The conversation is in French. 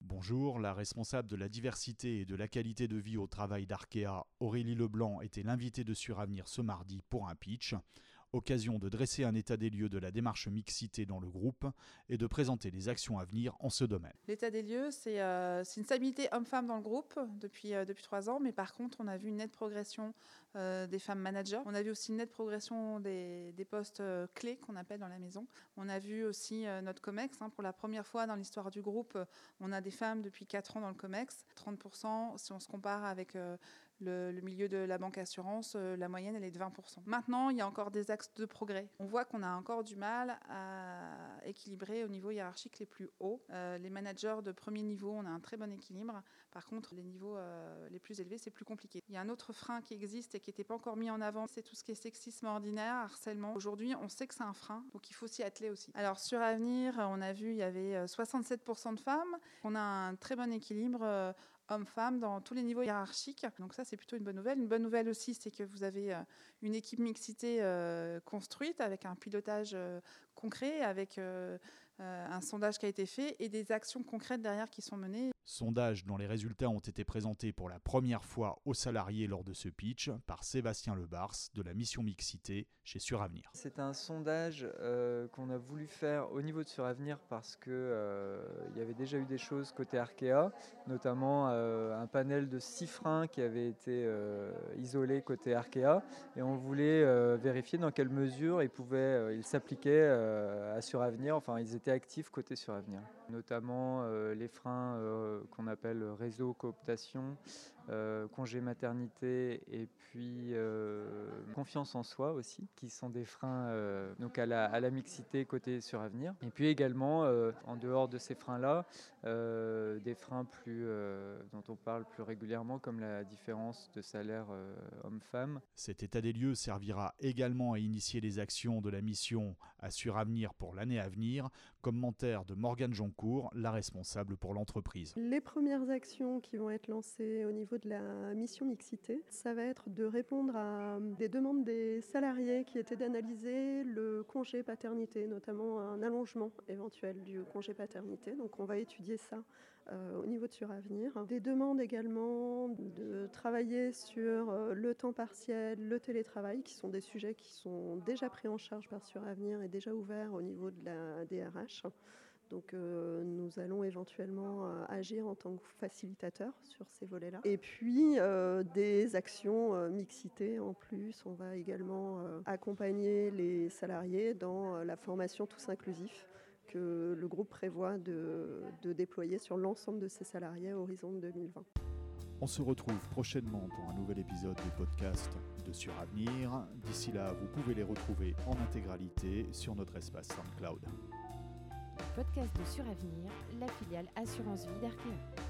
Bonjour, la responsable de la diversité et de la qualité de vie au travail d'Arkea, Aurélie Leblanc, était l'invitée de Suravenir ce mardi pour un pitch occasion de dresser un état des lieux de la démarche mixité dans le groupe et de présenter les actions à venir en ce domaine. L'état des lieux, c'est euh, une stabilité homme-femme dans le groupe depuis, euh, depuis trois ans, mais par contre, on a vu une nette progression euh, des femmes managers. On a vu aussi une nette progression des, des postes clés qu'on appelle dans la maison. On a vu aussi notre COMEX. Hein, pour la première fois dans l'histoire du groupe, on a des femmes depuis quatre ans dans le COMEX. 30%, si on se compare avec le, milieu de la banque assurance, euh, la moyenne, elle est de 20%. Maintenant, il y a encore des axes de progrès. On voit qu'on a encore du mal à équilibrer au niveau hiérarchique les plus hauts. Euh, les managers de premier niveau, on a un très bon équilibre. Par contre, les niveaux euh, les plus élevés, c'est plus compliqué. Il y a un autre frein qui existe et qui n'était pas encore mis en avant, c'est tout ce qui est sexisme ordinaire, harcèlement. Aujourd'hui, on sait que c'est un frein, donc il faut s'y atteler aussi. Alors sur Avenir, on a vu, il y avait 67% de femmes. On a un très bon équilibre hommes-femmes dans tous les niveaux hiérarchiques. Donc ça, c'est plutôt une bonne nouvelle. Une bonne nouvelle aussi, c'est que vous avez euh, une équipe mixité euh, construite avec un pilotage euh, concret, avec un sondage qui a été fait et des actions concrètes derrière qui sont menées. Sondage dont les résultats ont été présentés pour la première fois aux salariés lors de ce pitch par Sébastien Lebars de la mission mixité chez Suravenir. C'est un sondage euh, qu'on a voulu faire au niveau de Suravenir parce que euh, déjà eu des choses côté Arkea, notamment euh, un panel de six freins qui avait été euh, isolé côté Arkea. Et on voulait euh, vérifier dans quelle mesure ils pouvaient, ils s'appliquaient à Suravenir, enfin ils étaient actifs côté Suravenir, notamment les freins qu'on appelle réseau cooptation, euh, congé maternité et puis euh, confiance en soi aussi, qui sont des freins euh, donc à la, à la, mixité côté sur avenir. Et puis également, en dehors de ces freins-là, des freins plus, dont on parle plus régulièrement, comme la différence de salaire homme-femme. Cet état des lieux servira également à initier les actions de la mission Assure Avenir pour l'année à venir. Commentaire de Morgane Joncourt, la responsable pour l'entreprise. Les premières actions qui vont être lancées au niveau de la mission mixité, ça va être de répondre à des demandes des salariés qui étaient d'analyser le congé paternité, notamment un allongement éventuel du congé paternité. Donc on va étudier ça euh, au niveau de Suravenir. Des demandes également de travailler sur euh, le temps partiel, le télétravail, qui sont des sujets qui sont déjà pris en charge par Suravenir et déjà ouverts au niveau de la DRH. Donc euh, nous allons éventuellement euh, agir en tant que facilitateur sur ces volets-là. Et puis des actions mixité en plus. On va également accompagner les salariés dans la formation tous inclusifs que le groupe prévoit de, de déployer sur l'ensemble de ses salariés à horizon 2020. On se retrouve prochainement pour un nouvel épisode des podcasts de Suravenir. D'ici là, vous pouvez les retrouver en intégralité sur notre espace SoundCloud podcast de Suravenir, la filiale Assurance Vie d'Arkea.